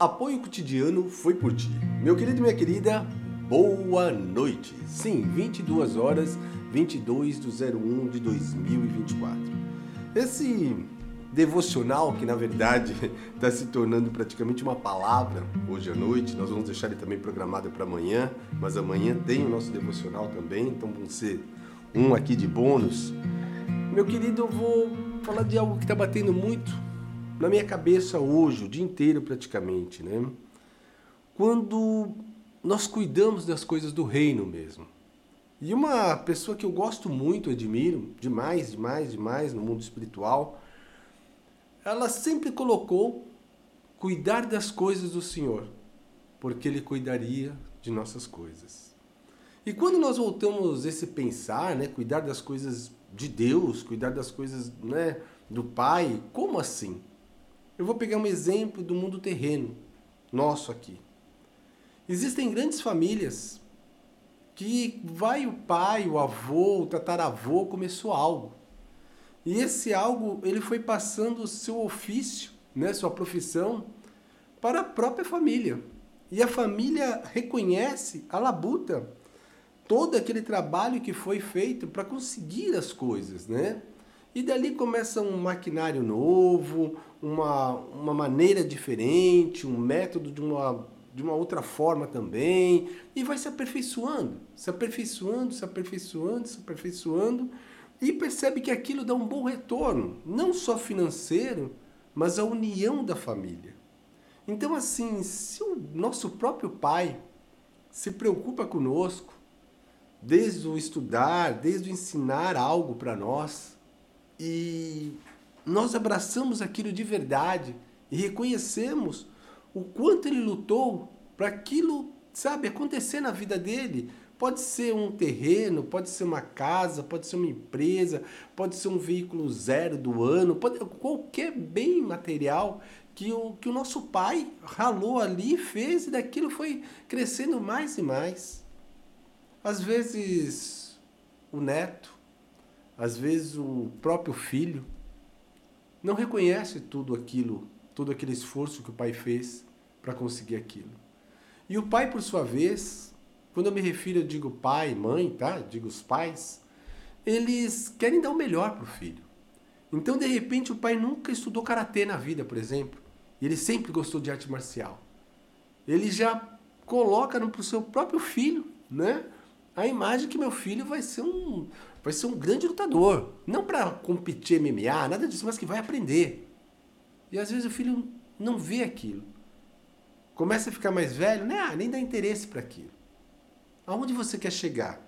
Apoio cotidiano foi por ti. Meu querido e minha querida, boa noite. Sim, 22 horas 22 do 01 de 2024. Esse devocional, que na verdade está se tornando praticamente uma palavra hoje à noite, nós vamos deixar ele também programado para amanhã, mas amanhã tem o nosso devocional também, então vão ser um aqui de bônus. Meu querido, eu vou falar de algo que está batendo muito na minha cabeça hoje, o dia inteiro praticamente, né? Quando nós cuidamos das coisas do reino mesmo. E uma pessoa que eu gosto muito, admiro, demais, demais, demais no mundo espiritual, ela sempre colocou cuidar das coisas do Senhor, porque Ele cuidaria de nossas coisas. E quando nós voltamos esse pensar, né, cuidar das coisas de Deus, cuidar das coisas né, do Pai, como assim? Eu vou pegar um exemplo do mundo terreno, nosso aqui. Existem grandes famílias que vai o pai, o avô, o tataravô começou algo. E esse algo, ele foi passando o seu ofício, né, sua profissão, para a própria família. E a família reconhece a labuta, todo aquele trabalho que foi feito para conseguir as coisas, né? E dali começa um maquinário novo, uma, uma maneira diferente, um método de uma, de uma outra forma também, e vai se aperfeiçoando, se aperfeiçoando, se aperfeiçoando, se aperfeiçoando, e percebe que aquilo dá um bom retorno, não só financeiro, mas a união da família. Então, assim, se o nosso próprio pai se preocupa conosco, desde o estudar, desde o ensinar algo para nós, e nós abraçamos aquilo de verdade e reconhecemos o quanto ele lutou para aquilo, sabe, acontecer na vida dele, Pode ser um terreno, pode ser uma casa, pode ser uma empresa, pode ser um veículo zero do ano, pode qualquer bem material que o, que o nosso pai ralou ali, fez e daquilo foi crescendo mais e mais. Às vezes o neto, às vezes o próprio filho, não reconhece tudo aquilo, todo aquele esforço que o pai fez para conseguir aquilo. E o pai, por sua vez, quando eu me refiro, eu digo pai, mãe, tá? Eu digo os pais. Eles querem dar o melhor para o filho. Então, de repente, o pai nunca estudou karatê na vida, por exemplo. Ele sempre gostou de arte marcial. Ele já coloca para o seu próprio filho, né? A imagem que meu filho vai ser um, vai ser um grande lutador. Não para competir MMA, nada disso, mas que vai aprender. E às vezes o filho não vê aquilo. Começa a ficar mais velho, né? Ah, nem dá interesse para aquilo. Aonde você quer chegar?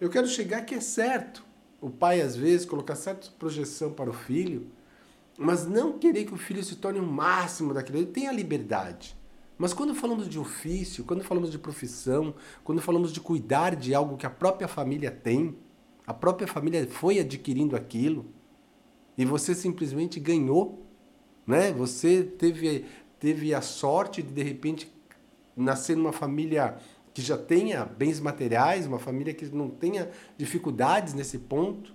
Eu quero chegar que é certo. O pai, às vezes, colocar certa projeção para o filho, mas não querer que o filho se torne o máximo daquilo. Ele tem a liberdade. Mas quando falamos de ofício, quando falamos de profissão, quando falamos de cuidar de algo que a própria família tem, a própria família foi adquirindo aquilo, e você simplesmente ganhou, né? Você teve, teve a sorte de, de repente, nascer numa família que já tenha bens materiais, uma família que não tenha dificuldades nesse ponto.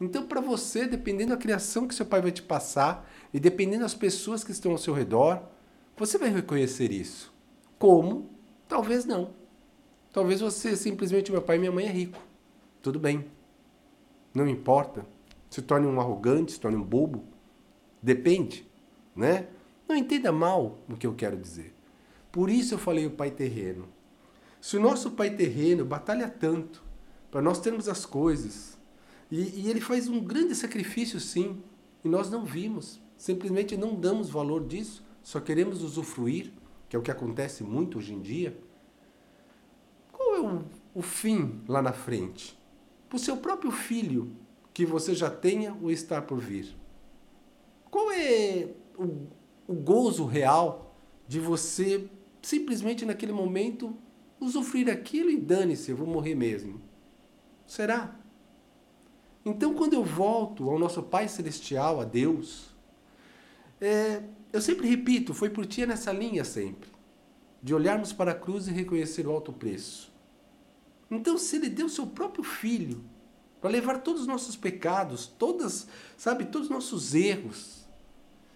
Então, para você, dependendo da criação que seu pai vai te passar e dependendo das pessoas que estão ao seu redor, você vai reconhecer isso. Como? Talvez não. Talvez você simplesmente, meu pai e minha mãe é rico. Tudo bem. Não importa. Se torne um arrogante, se torne um bobo. Depende, né? Não entenda mal o que eu quero dizer. Por isso eu falei o pai terreno. Se o nosso pai terreno batalha tanto para nós termos as coisas, e, e, ele faz um grande sacrifício sim, e nós não vimos, simplesmente não damos valor disso, só queremos usufruir, que é o que acontece muito hoje em dia. Qual é o, o fim lá na frente? Para o seu próprio filho, que você já tenha ou está por vir. Qual é o, o gozo real de você simplesmente naquele momento usufruir aquilo e dane-se, eu vou morrer mesmo. Será? Então, quando eu volto ao nosso Pai Celestial, a Deus, é, eu sempre repito, foi por ti nessa linha sempre, de olharmos para a cruz e reconhecer o alto preço. Então, se Ele deu seu próprio Filho para levar todos os nossos pecados, todas, sabe, todos os nossos erros,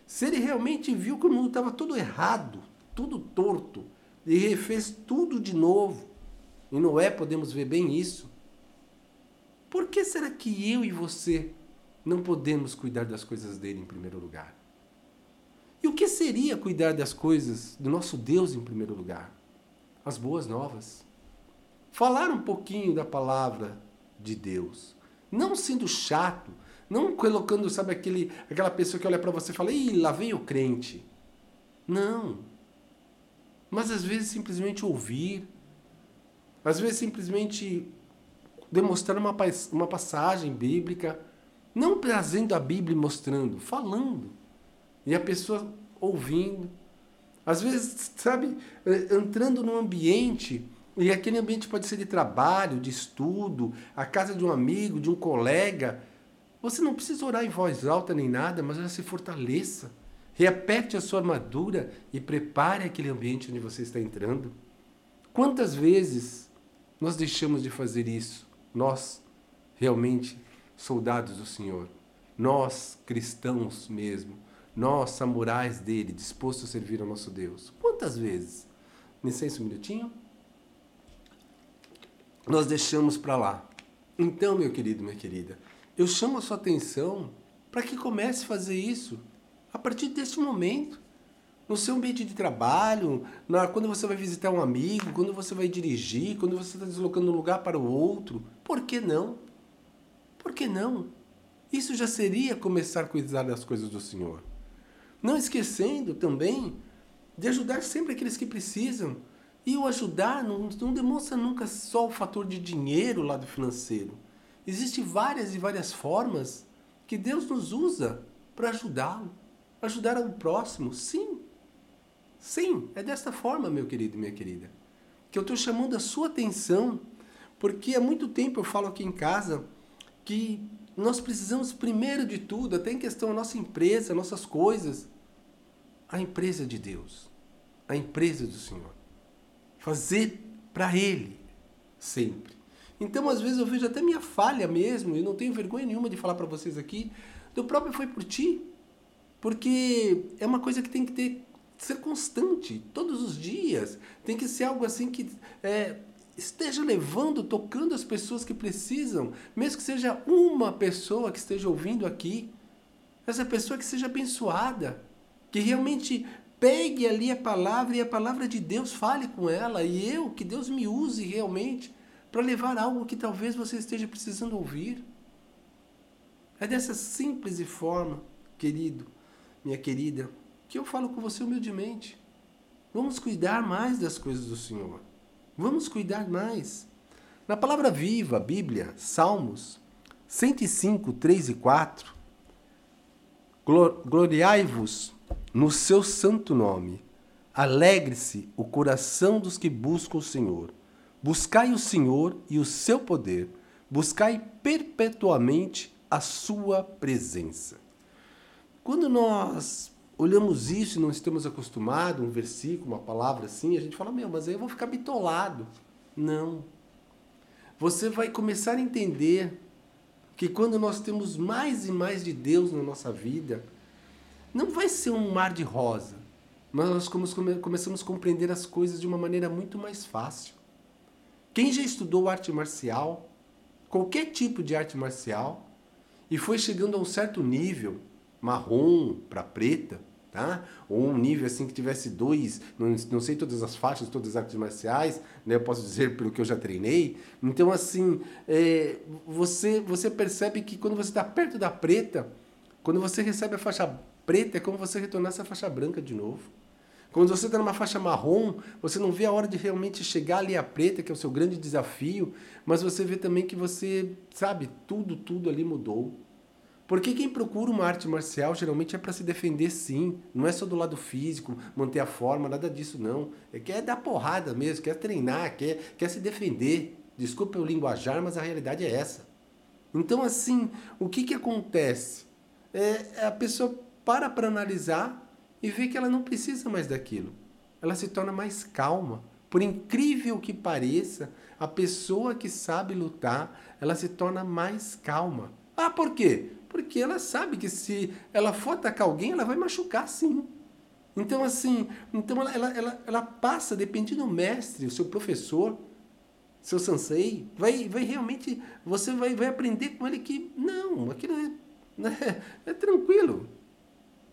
se Ele realmente viu que o mundo estava todo errado, tudo torto e refez tudo de novo. E Noé podemos ver bem isso. Por que será que eu e você não podemos cuidar das coisas dele em primeiro lugar? E o que seria cuidar das coisas do nosso Deus em primeiro lugar? As boas novas. Falar um pouquinho da palavra de Deus. Não sendo chato, não colocando, sabe, aquele, aquela pessoa que olha para você e fala, ih, lá vem o crente. Não. Mas às vezes simplesmente ouvir, às vezes simplesmente demonstrar uma, uma passagem bíblica, não trazendo a Bíblia e mostrando, falando. E a pessoa ouvindo. Às vezes, sabe, entrando num ambiente, e aquele ambiente pode ser de trabalho, de estudo, a casa de um amigo, de um colega. Você não precisa orar em voz alta nem nada, mas já se fortaleça. Repete a sua armadura e prepare aquele ambiente onde você está entrando. Quantas vezes nós deixamos de fazer isso? Nós, realmente, soldados do Senhor. Nós, cristãos mesmo. Nós, samurais dele, dispostos a servir ao nosso Deus. Quantas vezes? Licença um minutinho. Nós deixamos para lá. Então, meu querido, minha querida, eu chamo a sua atenção para que comece a fazer isso a partir deste momento. No seu ambiente de trabalho, na, quando você vai visitar um amigo, quando você vai dirigir, quando você está deslocando de um lugar para o outro. Por que não? Por que não? Isso já seria começar a cuidar das coisas do Senhor. Não esquecendo também de ajudar sempre aqueles que precisam. E o ajudar não, não demonstra nunca só o fator de dinheiro lá do financeiro. Existem várias e várias formas que Deus nos usa para ajudá-lo. Ajudar o próximo, sim. Sim, é desta forma, meu querido e minha querida, que eu estou chamando a sua atenção, porque há muito tempo eu falo aqui em casa que nós precisamos, primeiro de tudo, até em questão da nossa empresa, nossas coisas, a empresa de Deus, a empresa do Senhor. Fazer para Ele, sempre. Então, às vezes, eu vejo até minha falha mesmo, e não tenho vergonha nenhuma de falar para vocês aqui, do próprio foi por ti. Porque é uma coisa que tem que ter, ser constante, todos os dias. Tem que ser algo assim que é, esteja levando, tocando as pessoas que precisam, mesmo que seja uma pessoa que esteja ouvindo aqui, essa pessoa que seja abençoada, que realmente pegue ali a palavra e a palavra de Deus fale com ela, e eu, que Deus me use realmente para levar algo que talvez você esteja precisando ouvir. É dessa simples forma, querido, minha querida, que eu falo com você humildemente. Vamos cuidar mais das coisas do Senhor. Vamos cuidar mais. Na palavra viva, Bíblia, Salmos 105, 3 e 4. Gloriai-vos no seu santo nome. Alegre-se o coração dos que buscam o Senhor. Buscai o Senhor e o seu poder. Buscai perpetuamente a sua presença. Quando nós olhamos isso e não estamos acostumados, um versículo, uma palavra assim, a gente fala, meu, mas aí eu vou ficar bitolado. Não. Você vai começar a entender que quando nós temos mais e mais de Deus na nossa vida, não vai ser um mar de rosa, mas nós começamos a compreender as coisas de uma maneira muito mais fácil. Quem já estudou arte marcial, qualquer tipo de arte marcial, e foi chegando a um certo nível, marrom para preta, tá? Ou um nível assim que tivesse dois, não, não sei todas as faixas, todas as artes marciais, né? Eu posso dizer pelo que eu já treinei. Então assim, é, você você percebe que quando você está perto da preta, quando você recebe a faixa preta, é como você retornar essa faixa branca de novo. Quando você está numa faixa marrom, você não vê a hora de realmente chegar ali a preta, que é o seu grande desafio, mas você vê também que você, sabe, tudo, tudo ali mudou. Porque quem procura uma arte marcial geralmente é para se defender sim, não é só do lado físico, manter a forma, nada disso não. É quer dar porrada mesmo, quer treinar, quer, quer se defender. Desculpa o linguajar, mas a realidade é essa. Então assim, o que, que acontece? É, a pessoa para para analisar e vê que ela não precisa mais daquilo. Ela se torna mais calma. Por incrível que pareça, a pessoa que sabe lutar, ela se torna mais calma. Ah, por quê? Porque ela sabe que se ela for atacar alguém, ela vai machucar sim. Então, assim, então ela, ela, ela, ela passa, dependendo do mestre, o seu professor, seu sensei, vai, vai realmente, você vai, vai aprender com ele que, não, aquilo é, é, é tranquilo.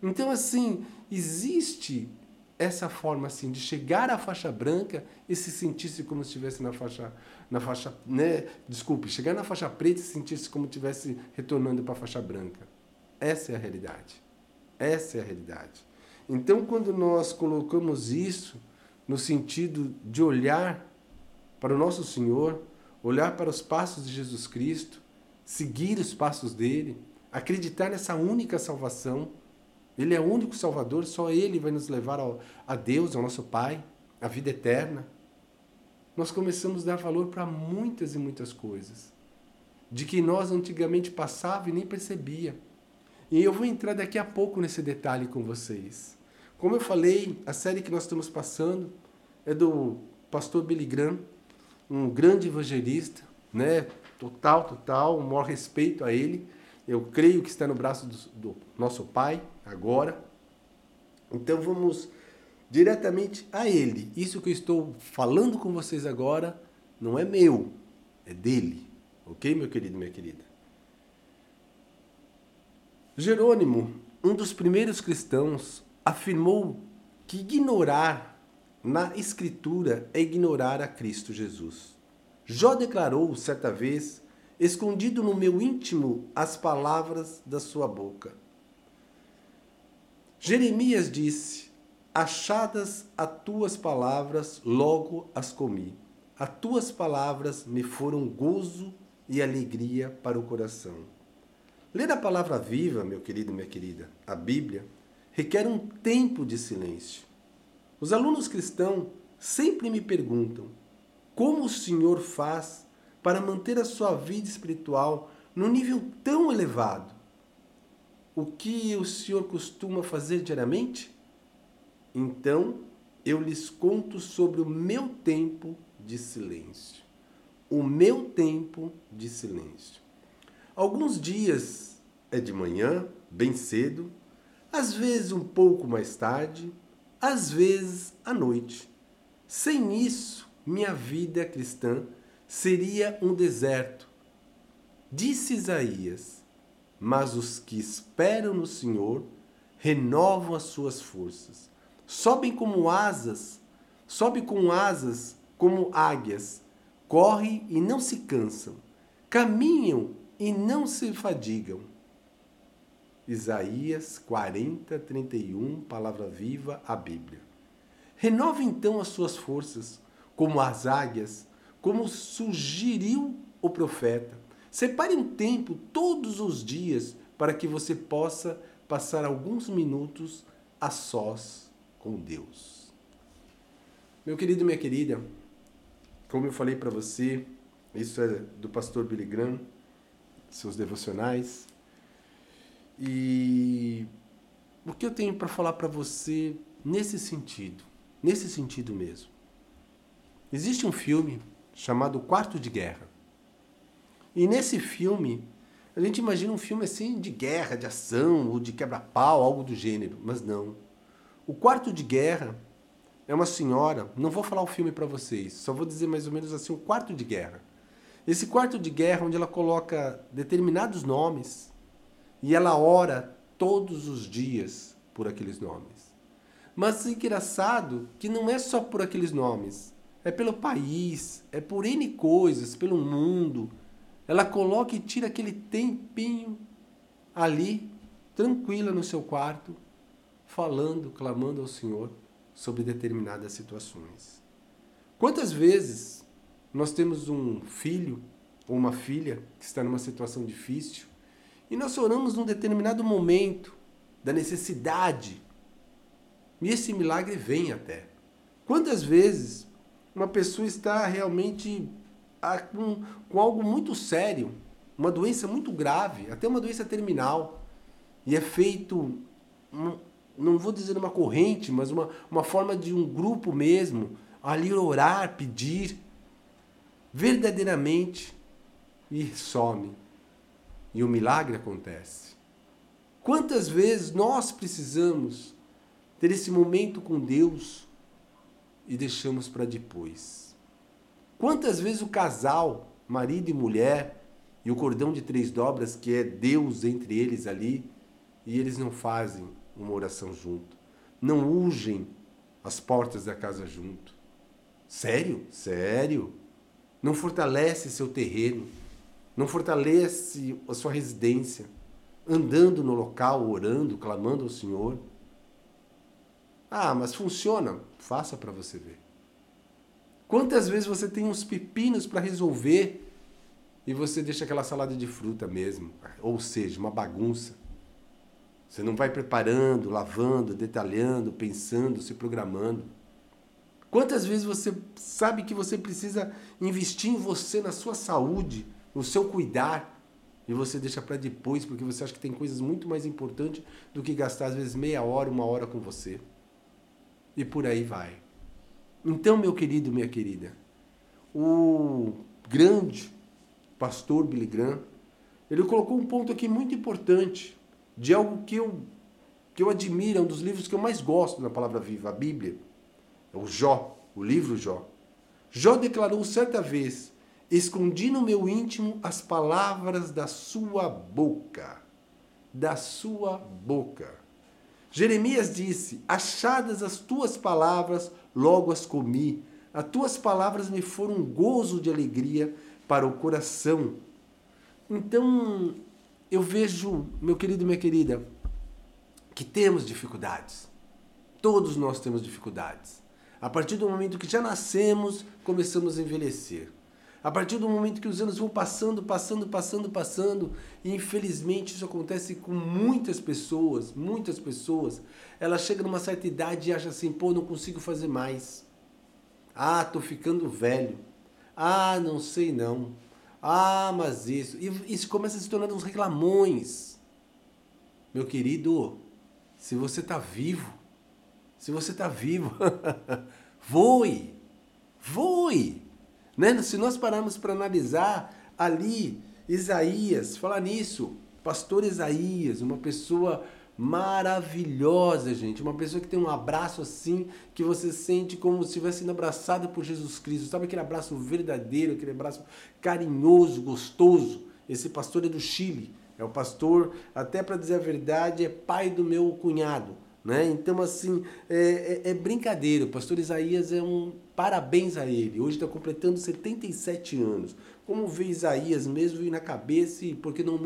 Então, assim, existe essa forma assim de chegar à faixa branca e se sentir-se como se estivesse na faixa na faixa né desculpe chegar na faixa preta e se sentir-se como se estivesse retornando para a faixa branca. Essa é a realidade. Essa é a realidade. Então quando nós colocamos isso no sentido de olhar para o nosso Senhor olhar para os passos de Jesus Cristo seguir os passos dele acreditar nessa única salvação ele é o único Salvador, só Ele vai nos levar ao, a Deus, ao nosso Pai, à vida eterna. Nós começamos a dar valor para muitas e muitas coisas, de que nós antigamente passava e nem percebia. E eu vou entrar daqui a pouco nesse detalhe com vocês. Como eu falei, a série que nós estamos passando é do pastor Billy Graham, um grande evangelista, né? Total, total, um maior respeito a ele. Eu creio que está no braço do, do nosso Pai agora. Então vamos diretamente a Ele. Isso que eu estou falando com vocês agora não é meu, é dele. Ok, meu querido, minha querida? Jerônimo, um dos primeiros cristãos, afirmou que ignorar na Escritura é ignorar a Cristo Jesus. Jó declarou certa vez escondido no meu íntimo as palavras da sua boca. Jeremias disse: Achadas as tuas palavras, logo as comi. As tuas palavras me foram gozo e alegria para o coração. Ler a palavra viva, meu querido minha querida, a Bíblia, requer um tempo de silêncio. Os alunos cristãos sempre me perguntam: como o Senhor faz para manter a sua vida espiritual num nível tão elevado. O que o Senhor costuma fazer diariamente? Então, eu lhes conto sobre o meu tempo de silêncio. O meu tempo de silêncio. Alguns dias é de manhã, bem cedo, às vezes um pouco mais tarde, às vezes à noite. Sem isso, minha vida cristã seria um deserto. Disse Isaías: Mas os que esperam no Senhor renovam as suas forças. Sobem como asas, sobe com asas como águias, correm e não se cansam, caminham e não se fadigam. Isaías 40, 31, palavra viva, a Bíblia. Renova então as suas forças, como as águias, como sugeriu o profeta. Separe um tempo todos os dias para que você possa passar alguns minutos a sós com Deus. Meu querido minha querida, como eu falei para você, isso é do pastor Billy Graham, seus devocionais. E o que eu tenho para falar para você nesse sentido, nesse sentido mesmo. Existe um filme chamado Quarto de Guerra. E nesse filme, a gente imagina um filme assim de guerra, de ação, ou de quebra-pau, algo do gênero, mas não. O Quarto de Guerra é uma senhora, não vou falar o filme para vocês, só vou dizer mais ou menos assim, o Quarto de Guerra. Esse quarto de guerra onde ela coloca determinados nomes e ela ora todos os dias por aqueles nomes. Mas engraçado que não é só por aqueles nomes é pelo país, é por N coisas, pelo mundo. Ela coloca e tira aquele tempinho ali, tranquila no seu quarto, falando, clamando ao Senhor sobre determinadas situações. Quantas vezes nós temos um filho ou uma filha que está numa situação difícil e nós oramos num determinado momento da necessidade e esse milagre vem até. Quantas vezes uma pessoa está realmente com, com algo muito sério, uma doença muito grave, até uma doença terminal, e é feito, não vou dizer uma corrente, mas uma, uma forma de um grupo mesmo, ali orar, pedir, verdadeiramente, e some. E o milagre acontece. Quantas vezes nós precisamos ter esse momento com Deus e deixamos para depois. Quantas vezes o casal, marido e mulher, e o cordão de três dobras, que é Deus entre eles ali, e eles não fazem uma oração junto, não ungem as portas da casa junto. Sério? Sério? Não fortalece seu terreno, não fortalece a sua residência, andando no local, orando, clamando ao Senhor. Ah, mas funciona? Faça para você ver. Quantas vezes você tem uns pepinos para resolver e você deixa aquela salada de fruta mesmo, ou seja, uma bagunça. Você não vai preparando, lavando, detalhando, pensando, se programando. Quantas vezes você sabe que você precisa investir em você, na sua saúde, no seu cuidar, e você deixa para depois porque você acha que tem coisas muito mais importantes do que gastar às vezes meia hora, uma hora com você. E por aí vai. Então, meu querido, minha querida, o grande pastor Billy Graham, ele colocou um ponto aqui muito importante de algo que eu, que eu admiro, é um dos livros que eu mais gosto na palavra viva, a Bíblia. É o Jó, o livro Jó. Jó declarou certa vez: Escondi no meu íntimo as palavras da sua boca. Da sua boca. Jeremias disse: Achadas as tuas palavras, logo as comi. As tuas palavras me foram um gozo de alegria para o coração. Então, eu vejo, meu querido e minha querida, que temos dificuldades. Todos nós temos dificuldades. A partir do momento que já nascemos, começamos a envelhecer. A partir do momento que os anos vão passando, passando, passando, passando, e infelizmente isso acontece com muitas pessoas, muitas pessoas, ela chega numa certa idade e acha assim, pô, não consigo fazer mais. Ah, tô ficando velho. Ah, não sei não. Ah, mas isso. E isso começa a se tornar uns reclamões. Meu querido, se você está vivo, se você está vivo, voe, voe. Né? Se nós pararmos para analisar ali, Isaías, falar nisso, pastor Isaías, uma pessoa maravilhosa, gente. Uma pessoa que tem um abraço assim, que você sente como se estivesse sendo abraçado por Jesus Cristo. Sabe aquele abraço verdadeiro, aquele abraço carinhoso, gostoso? Esse pastor é do Chile. É o pastor, até para dizer a verdade, é pai do meu cunhado. Né? Então, assim, é, é, é, brincadeira. O pastor Isaías é um parabéns a ele. Hoje está completando 77 anos. Como vê Isaías mesmo e na cabeça e por que não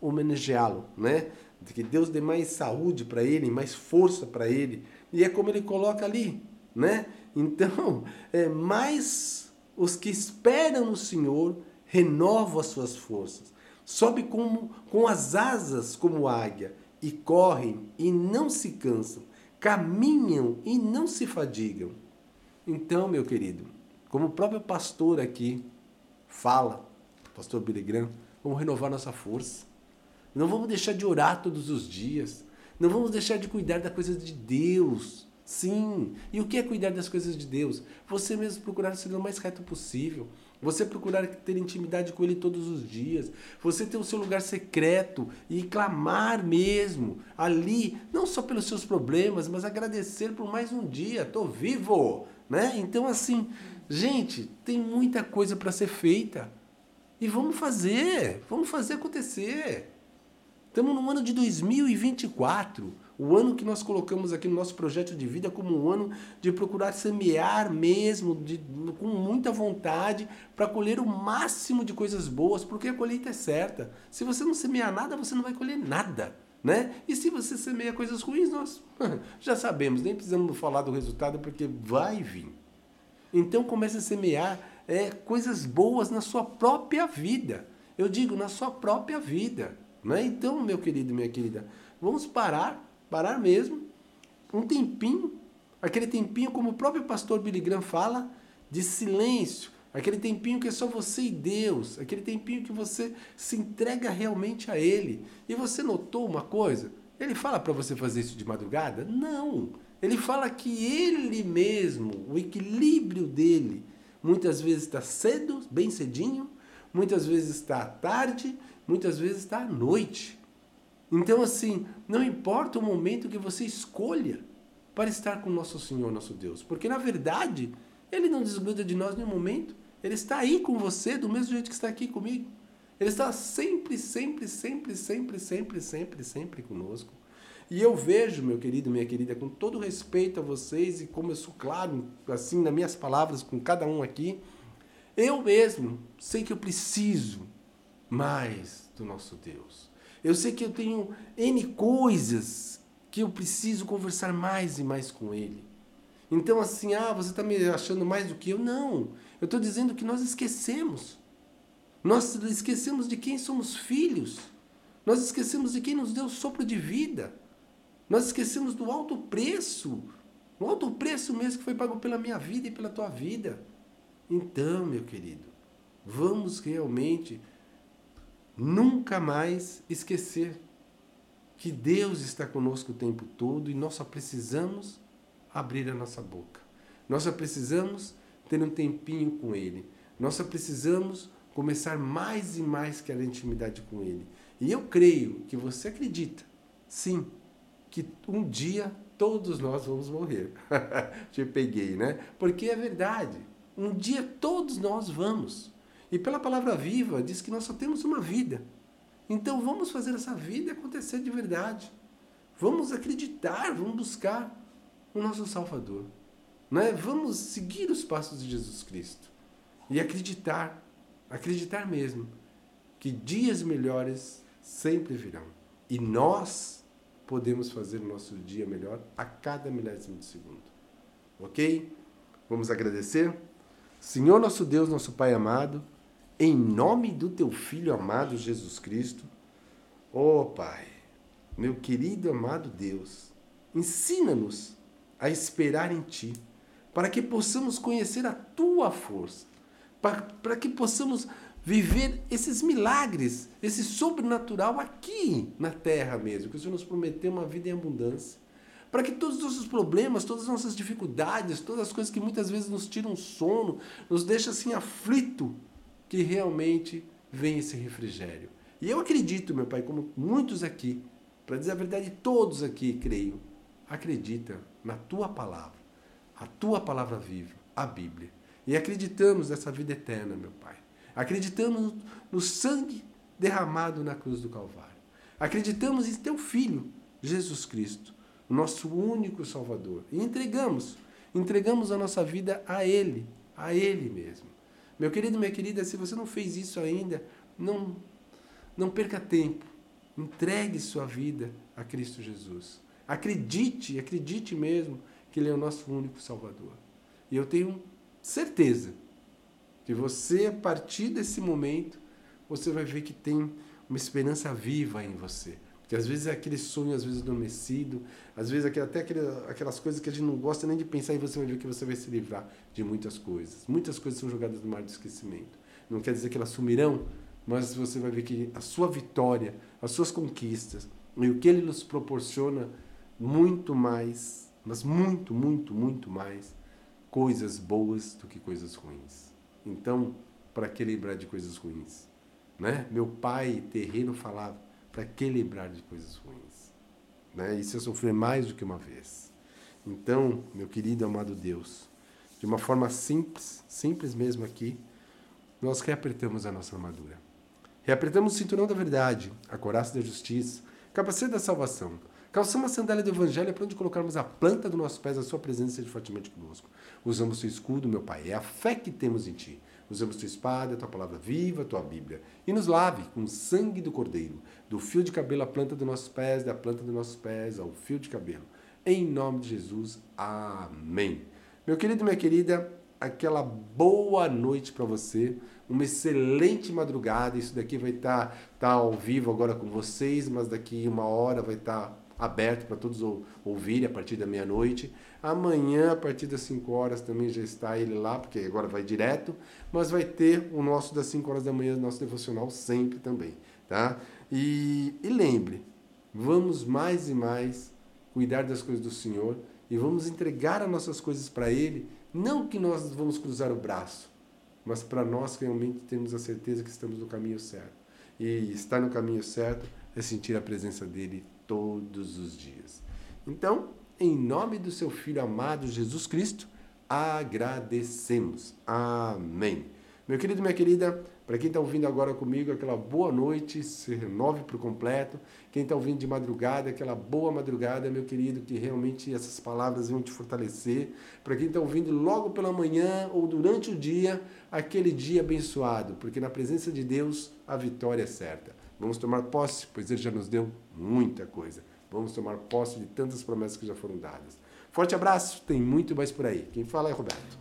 homenageá-lo, né? que Deus dê mais saúde para ele, mais força para ele. E é como ele coloca ali, né? Então, é, mais os que esperam no Senhor renovam as suas forças. Sobe como, com as asas como águia e correm e não se cansam, caminham e não se fadigam. Então, meu querido, como o próprio pastor aqui fala, pastor Billy Graham, vamos renovar nossa força. Não vamos deixar de orar todos os dias. Não vamos deixar de cuidar das coisas de Deus. Sim. E o que é cuidar das coisas de Deus? Você mesmo procurar ser o mais reto possível. Você procurar ter intimidade com Ele todos os dias. Você ter o seu lugar secreto e clamar mesmo ali, não só pelos seus problemas, mas agradecer por mais um dia. Estou vivo, né? Então assim, gente, tem muita coisa para ser feita e vamos fazer, vamos fazer acontecer. Estamos no ano de 2024, o ano que nós colocamos aqui no nosso projeto de vida como um ano de procurar semear mesmo, de, com muita vontade, para colher o máximo de coisas boas, porque a colheita é certa. Se você não semear nada, você não vai colher nada. Né? E se você semeia coisas ruins, nós já sabemos, nem precisamos falar do resultado, porque vai vir. Então comece a semear é, coisas boas na sua própria vida. Eu digo, na sua própria vida. Né? Então, meu querido, minha querida, vamos parar, parar mesmo, um tempinho, aquele tempinho, como o próprio pastor Billy Graham fala, de silêncio, aquele tempinho que é só você e Deus, aquele tempinho que você se entrega realmente a Ele. E você notou uma coisa? Ele fala para você fazer isso de madrugada? Não. Ele fala que ele mesmo, o equilíbrio dele, muitas vezes está cedo, bem cedinho, muitas vezes está tarde, muitas vezes está à noite. Então, assim, não importa o momento que você escolha para estar com nosso Senhor, nosso Deus. Porque na verdade, Ele não desgruda de nós em nenhum momento. Ele está aí com você, do mesmo jeito que está aqui comigo. Ele está sempre, sempre, sempre, sempre, sempre, sempre, sempre conosco. E eu vejo, meu querido, minha querida, com todo respeito a vocês e como eu sou claro, assim, nas minhas palavras com cada um aqui, eu mesmo sei que eu preciso mais do nosso Deus. Eu sei que eu tenho N coisas que eu preciso conversar mais e mais com Ele. Então, assim, ah, você está me achando mais do que eu? Não. Eu estou dizendo que nós esquecemos. Nós esquecemos de quem somos filhos. Nós esquecemos de quem nos deu sopro de vida. Nós esquecemos do alto preço. O alto preço mesmo que foi pago pela minha vida e pela tua vida. Então, meu querido, vamos realmente nunca mais esquecer que Deus está conosco o tempo todo e nós só precisamos abrir a nossa boca. Nós só precisamos ter um tempinho com Ele. Nós só precisamos começar mais e mais que a intimidade com Ele. E eu creio que você acredita, sim, que um dia todos nós vamos morrer. Te peguei, né? Porque é verdade. Um dia todos nós vamos. E pela palavra viva diz que nós só temos uma vida. Então vamos fazer essa vida acontecer de verdade. Vamos acreditar, vamos buscar o nosso Salvador. Né? Vamos seguir os passos de Jesus Cristo e acreditar, acreditar mesmo, que dias melhores sempre virão. E nós podemos fazer o nosso dia melhor a cada milésimo de segundo. Ok? Vamos agradecer? Senhor nosso Deus, nosso Pai amado, em nome do teu Filho amado Jesus Cristo, ó oh, Pai, meu querido amado Deus, ensina-nos a esperar em Ti, para que possamos conhecer a Tua força, para, para que possamos viver esses milagres, esse sobrenatural aqui na terra mesmo, que o Senhor nos prometeu uma vida em abundância. Para que todos os nossos problemas, todas as nossas dificuldades, todas as coisas que muitas vezes nos tiram sono, nos deixam assim aflito, que realmente venha esse refrigério. E eu acredito, meu Pai, como muitos aqui, para dizer a verdade, todos aqui, creio, acredita na tua palavra, a tua palavra viva, a Bíblia. E acreditamos nessa vida eterna, meu Pai. Acreditamos no sangue derramado na cruz do Calvário. Acreditamos em teu Filho, Jesus Cristo, o nosso único Salvador. E entregamos, entregamos a nossa vida a Ele, a Ele mesmo. Meu querido, minha querida, se você não fez isso ainda, não, não perca tempo. Entregue sua vida a Cristo Jesus. Acredite, acredite mesmo que Ele é o nosso único Salvador. E eu tenho certeza que você, a partir desse momento, você vai ver que tem uma esperança viva em você. Porque às vezes é aquele sonho, às vezes adormecido, às vezes até aquelas coisas que a gente não gosta nem de pensar e você vai ver que você vai se livrar de muitas coisas. Muitas coisas são jogadas no mar do esquecimento. Não quer dizer que elas sumirão, mas você vai ver que a sua vitória, as suas conquistas e o que ele nos proporciona muito mais, mas muito, muito, muito mais coisas boas do que coisas ruins. Então, para que lembrar de coisas ruins? Né? Meu pai terreno falava, para que lembrar de coisas ruins? Né? Isso eu sofri mais do que uma vez. Então, meu querido amado Deus, de uma forma simples, simples mesmo aqui, nós reapertamos a nossa armadura. Reapertamos o cinturão da verdade, a coraça da justiça, capacete da salvação, Calçamos a sandália do Evangelho para onde colocarmos a planta dos nossos pés, a sua presença seja fortemente conosco. Usamos teu escudo, meu Pai, é a fé que temos em ti. Usamos tua espada, tua palavra viva, tua Bíblia. E nos lave com o sangue do Cordeiro, do fio de cabelo à planta dos nossos pés, da planta dos nossos pés ao fio de cabelo. Em nome de Jesus, amém. Meu querido minha querida, aquela boa noite para você, uma excelente madrugada. Isso daqui vai estar tá, tá ao vivo agora com vocês, mas daqui uma hora vai estar tá aberto para todos ouvirem a partir da meia-noite. Amanhã, a partir das 5 horas, também já está ele lá, porque agora vai direto, mas vai ter o nosso das 5 horas da manhã, nosso devocional sempre também, tá? E, e lembre, vamos mais e mais cuidar das coisas do Senhor e vamos entregar as nossas coisas para Ele, não que nós vamos cruzar o braço, mas para nós realmente termos a certeza que estamos no caminho certo. E estar no caminho certo é sentir a presença dele todos os dias. Então, em nome do seu Filho amado Jesus Cristo, agradecemos. Amém. Meu querido, minha querida, para quem está ouvindo agora comigo, aquela boa noite, se renove por completo. Quem está ouvindo de madrugada, aquela boa madrugada, meu querido, que realmente essas palavras vão te fortalecer. Para quem está ouvindo logo pela manhã ou durante o dia, aquele dia abençoado, porque na presença de Deus a vitória é certa. Vamos tomar posse, pois Ele já nos deu muita coisa. Vamos tomar posse de tantas promessas que já foram dadas. Forte abraço, tem muito mais por aí. Quem fala é Roberto.